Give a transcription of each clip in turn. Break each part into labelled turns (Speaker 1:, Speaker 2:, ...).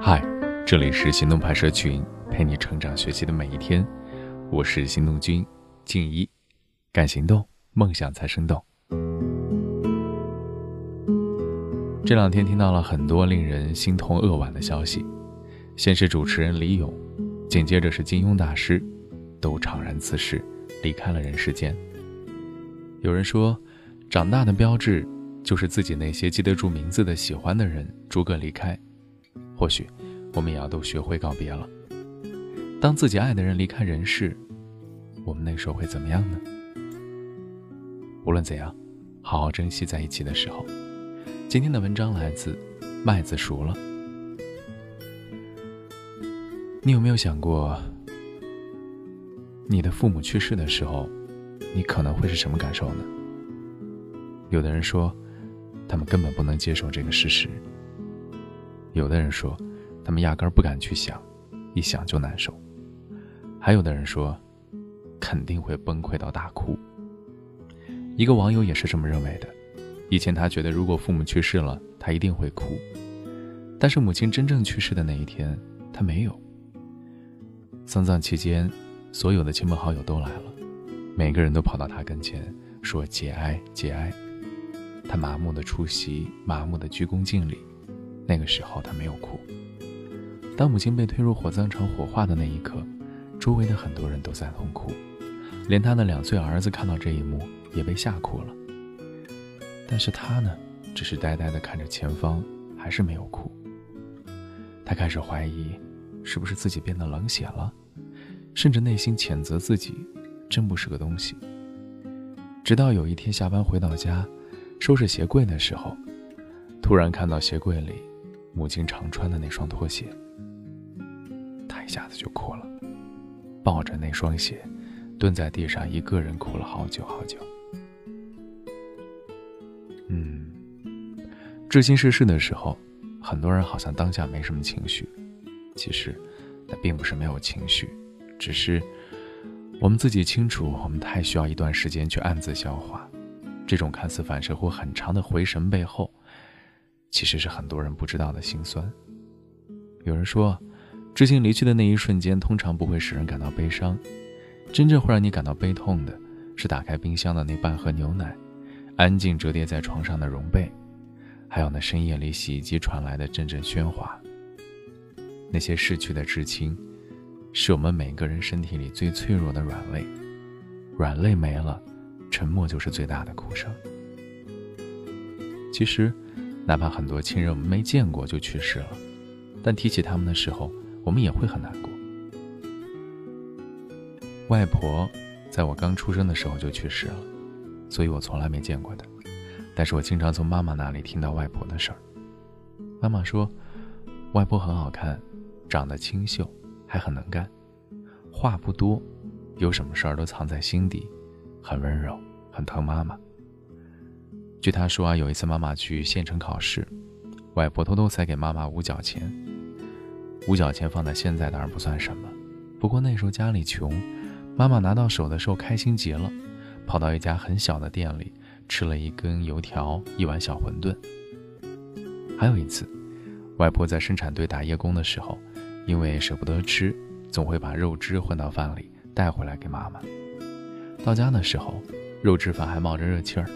Speaker 1: 嗨，这里是行动派社群，陪你成长学习的每一天。我是行动君静一，敢行动，梦想才生动。这两天听到了很多令人心痛扼腕的消息，先是主持人李咏，紧接着是金庸大师，都怅然辞世，离开了人世间。有人说，长大的标志就是自己那些记得住名字的喜欢的人逐个离开。或许，我们也要都学会告别了。当自己爱的人离开人世，我们那时候会怎么样呢？无论怎样，好好珍惜在一起的时候。今天的文章来自麦子熟了。你有没有想过，你的父母去世的时候，你可能会是什么感受呢？有的人说，他们根本不能接受这个事实；有的人说，他们压根儿不敢去想，一想就难受；还有的人说，肯定会崩溃到大哭。一个网友也是这么认为的。以前他觉得，如果父母去世了，他一定会哭。但是母亲真正去世的那一天，他没有。丧葬期间，所有的亲朋好友都来了，每个人都跑到他跟前说节哀节哀。他麻木的出席，麻木的鞠躬敬礼。那个时候他没有哭。当母亲被推入火葬场火化的那一刻，周围的很多人都在痛哭，连他的两岁儿子看到这一幕也被吓哭了。但是他呢，只是呆呆地看着前方，还是没有哭。他开始怀疑，是不是自己变得冷血了，甚至内心谴责自己，真不是个东西。直到有一天下班回到家，收拾鞋柜的时候，突然看到鞋柜里母亲常穿的那双拖鞋，他一下子就哭了，抱着那双鞋，蹲在地上一个人哭了好久好久。嗯，至亲逝世的时候，很多人好像当下没什么情绪。其实，那并不是没有情绪，只是我们自己清楚，我们太需要一段时间去暗自消化。这种看似反射或很长的回神背后，其实是很多人不知道的心酸。有人说，知青离去的那一瞬间，通常不会使人感到悲伤，真正会让你感到悲痛的，是打开冰箱的那半盒牛奶。安静折叠在床上的绒被，还有那深夜里洗衣机传来的阵阵喧哗。那些逝去的至亲，是我们每个人身体里最脆弱的软肋。软肋没了，沉默就是最大的哭声。其实，哪怕很多亲人我们没见过就去世了，但提起他们的时候，我们也会很难过。外婆，在我刚出生的时候就去世了。所以我从来没见过她，但是我经常从妈妈那里听到外婆的事儿。妈妈说，外婆很好看，长得清秀，还很能干，话不多，有什么事儿都藏在心底，很温柔，很疼妈妈。据他说啊，有一次妈妈去县城考试，外婆偷偷塞给妈妈五角钱。五角钱放在现在当然不算什么，不过那时候家里穷，妈妈拿到手的时候开心极了。跑到一家很小的店里，吃了一根油条，一碗小馄饨。还有一次，外婆在生产队打夜工的时候，因为舍不得吃，总会把肉汁混到饭里带回来给妈妈。到家的时候，肉汁饭还冒着热气儿，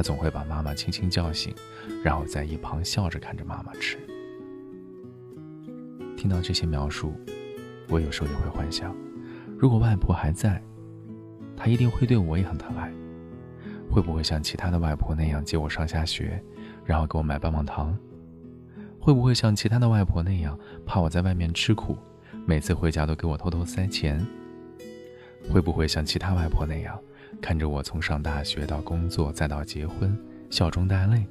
Speaker 1: 他总会把妈妈轻轻叫醒，然后在一旁笑着看着妈妈吃。听到这些描述，我有时候也会幻想，如果外婆还在。他一定会对我也很疼爱，会不会像其他的外婆那样接我上下学，然后给我买棒棒糖？会不会像其他的外婆那样怕我在外面吃苦，每次回家都给我偷偷塞钱？会不会像其他外婆那样看着我从上大学到工作再到结婚，笑中带泪？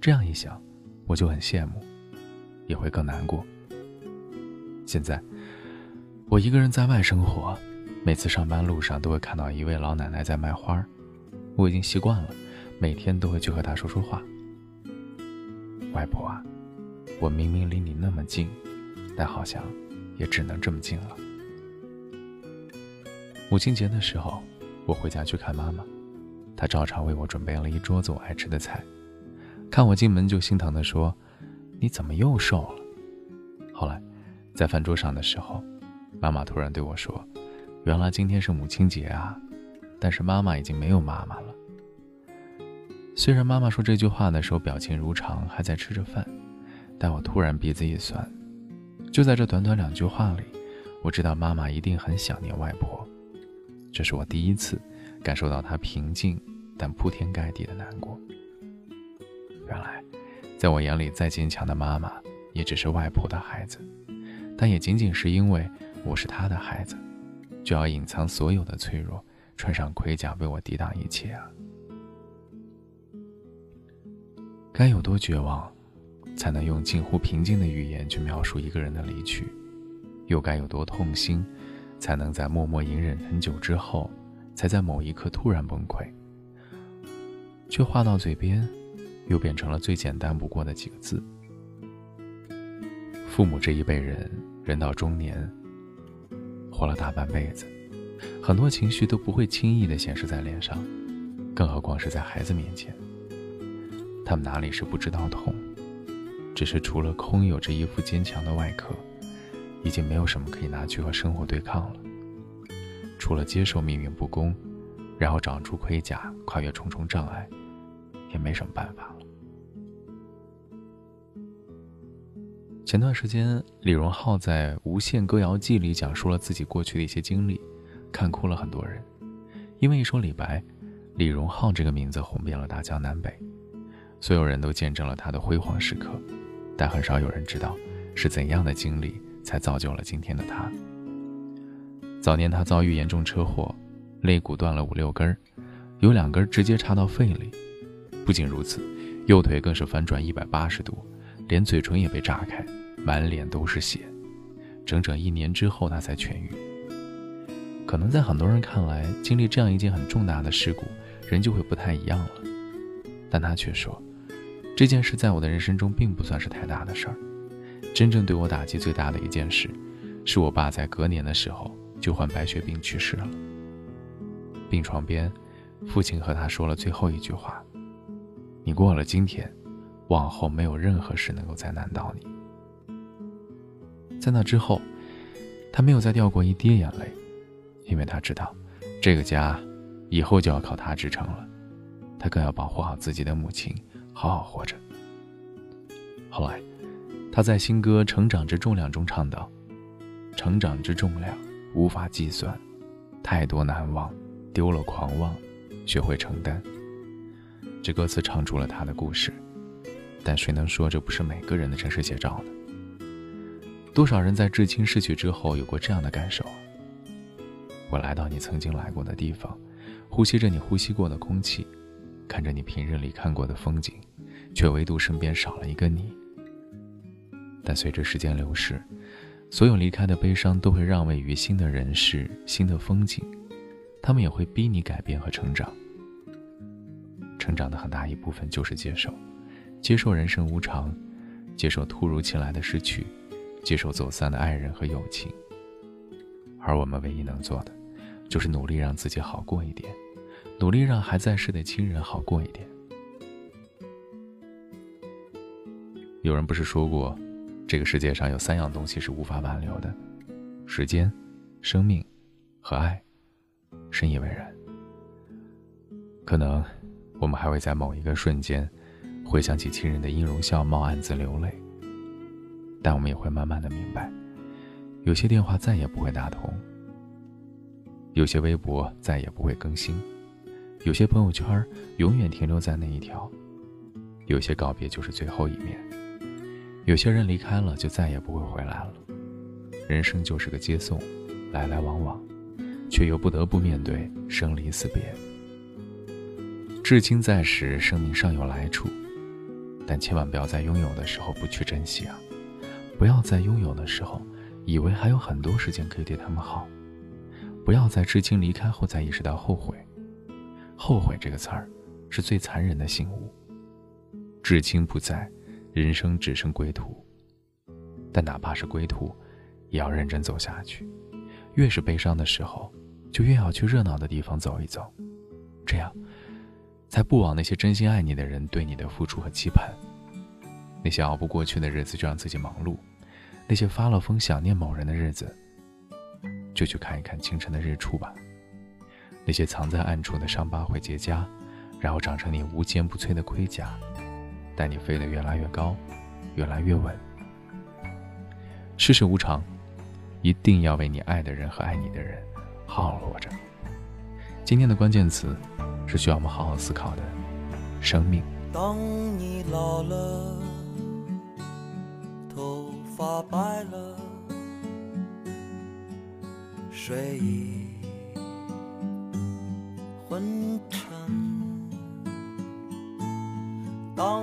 Speaker 1: 这样一想，我就很羡慕，也会更难过。现在，我一个人在外生活。每次上班路上都会看到一位老奶奶在卖花我已经习惯了，每天都会去和她说说话。外婆啊，我明明离你那么近，但好像也只能这么近了。母亲节的时候，我回家去看妈妈，她照常为我准备了一桌子我爱吃的菜，看我进门就心疼地说：“你怎么又瘦了？”后来，在饭桌上的时候，妈妈突然对我说：“原来今天是母亲节啊！”但是妈妈已经没有妈妈了。虽然妈妈说这句话的时候表情如常，还在吃着饭，但我突然鼻子一酸。就在这短短两句话里，我知道妈妈一定很想念外婆。这是我第一次感受到她平静但铺天盖地的难过。原来，在我眼里再坚强的妈妈，也只是外婆的孩子，但也仅仅是因为我是她的孩子，就要隐藏所有的脆弱，穿上盔甲为我抵挡一切啊！该有多绝望，才能用近乎平静的语言去描述一个人的离去？又该有多痛心，才能在默默隐忍很久之后，才在某一刻突然崩溃？却话到嘴边。又变成了最简单不过的几个字。父母这一辈人，人到中年，活了大半辈子，很多情绪都不会轻易的显示在脸上，更何况是在孩子面前。他们哪里是不知道痛，只是除了空有着一副坚强的外壳，已经没有什么可以拿去和生活对抗了。除了接受命运不公，然后长出盔甲，跨越重重障碍，也没什么办法了。前段时间，李荣浩在《无限歌谣季》里讲述了自己过去的一些经历，看哭了很多人。因为一首李白，李荣浩这个名字红遍了大江南北，所有人都见证了他的辉煌时刻，但很少有人知道是怎样的经历才造就了今天的他。早年他遭遇严重车祸，肋骨断了五六根，有两根直接插到肺里。不仅如此，右腿更是翻转一百八十度。连嘴唇也被炸开，满脸都是血，整整一年之后他才痊愈。可能在很多人看来，经历这样一件很重大的事故，人就会不太一样了。但他却说，这件事在我的人生中并不算是太大的事儿。真正对我打击最大的一件事，是我爸在隔年的时候就患白血病去世了。病床边，父亲和他说了最后一句话：“你过了今天。”往后没有任何事能够再难倒你。在那之后，他没有再掉过一滴眼泪，因为他知道，这个家以后就要靠他支撑了。他更要保护好自己的母亲，好好活着。后来，他在新歌《成长之重量》中唱道：“成长之重量无法计算，太多难忘，丢了狂妄，学会承担。”这歌词唱出了他的故事。但谁能说这不是每个人的真实写照呢？多少人在至亲逝去之后有过这样的感受？我来到你曾经来过的地方，呼吸着你呼吸过的空气，看着你平日里看过的风景，却唯独身边少了一个你。但随着时间流逝，所有离开的悲伤都会让位于新的人事、新的风景，他们也会逼你改变和成长。成长的很大一部分就是接受。接受人生无常，接受突如其来的失去，接受走散的爱人和友情。而我们唯一能做的，就是努力让自己好过一点，努力让还在世的亲人好过一点。有人不是说过，这个世界上有三样东西是无法挽留的：时间、生命和爱。深以为然。可能，我们还会在某一个瞬间。回想起亲人的音容笑貌，暗自流泪。但我们也会慢慢的明白，有些电话再也不会打通，有些微博再也不会更新，有些朋友圈永远停留在那一条，有些告别就是最后一面，有些人离开了就再也不会回来了。人生就是个接送，来来往往，却又不得不面对生离死别。至亲在时，生命尚有来处。但千万不要在拥有的时候不去珍惜啊！不要在拥有的时候，以为还有很多时间可以对他们好。不要在至亲离开后才意识到后悔。后悔这个词儿，是最残忍的醒悟。至亲不在，人生只剩归途。但哪怕是归途，也要认真走下去。越是悲伤的时候，就越要去热闹的地方走一走，这样。才不枉那些真心爱你的人对你的付出和期盼。那些熬不过去的日子，就让自己忙碌；那些发了疯想念某人的日子，就去看一看清晨的日出吧。那些藏在暗处的伤疤会结痂，然后长成你无坚不摧的盔甲，带你飞得越来越高，越来越稳。世事无常，一定要为你爱的人和爱你的人好好活着。今天的关键词是需要我们好好思考的：生命。
Speaker 2: 当你老了，头发白了，睡意昏沉。当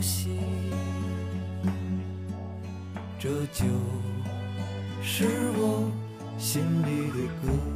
Speaker 2: 息，这就是我心里的歌。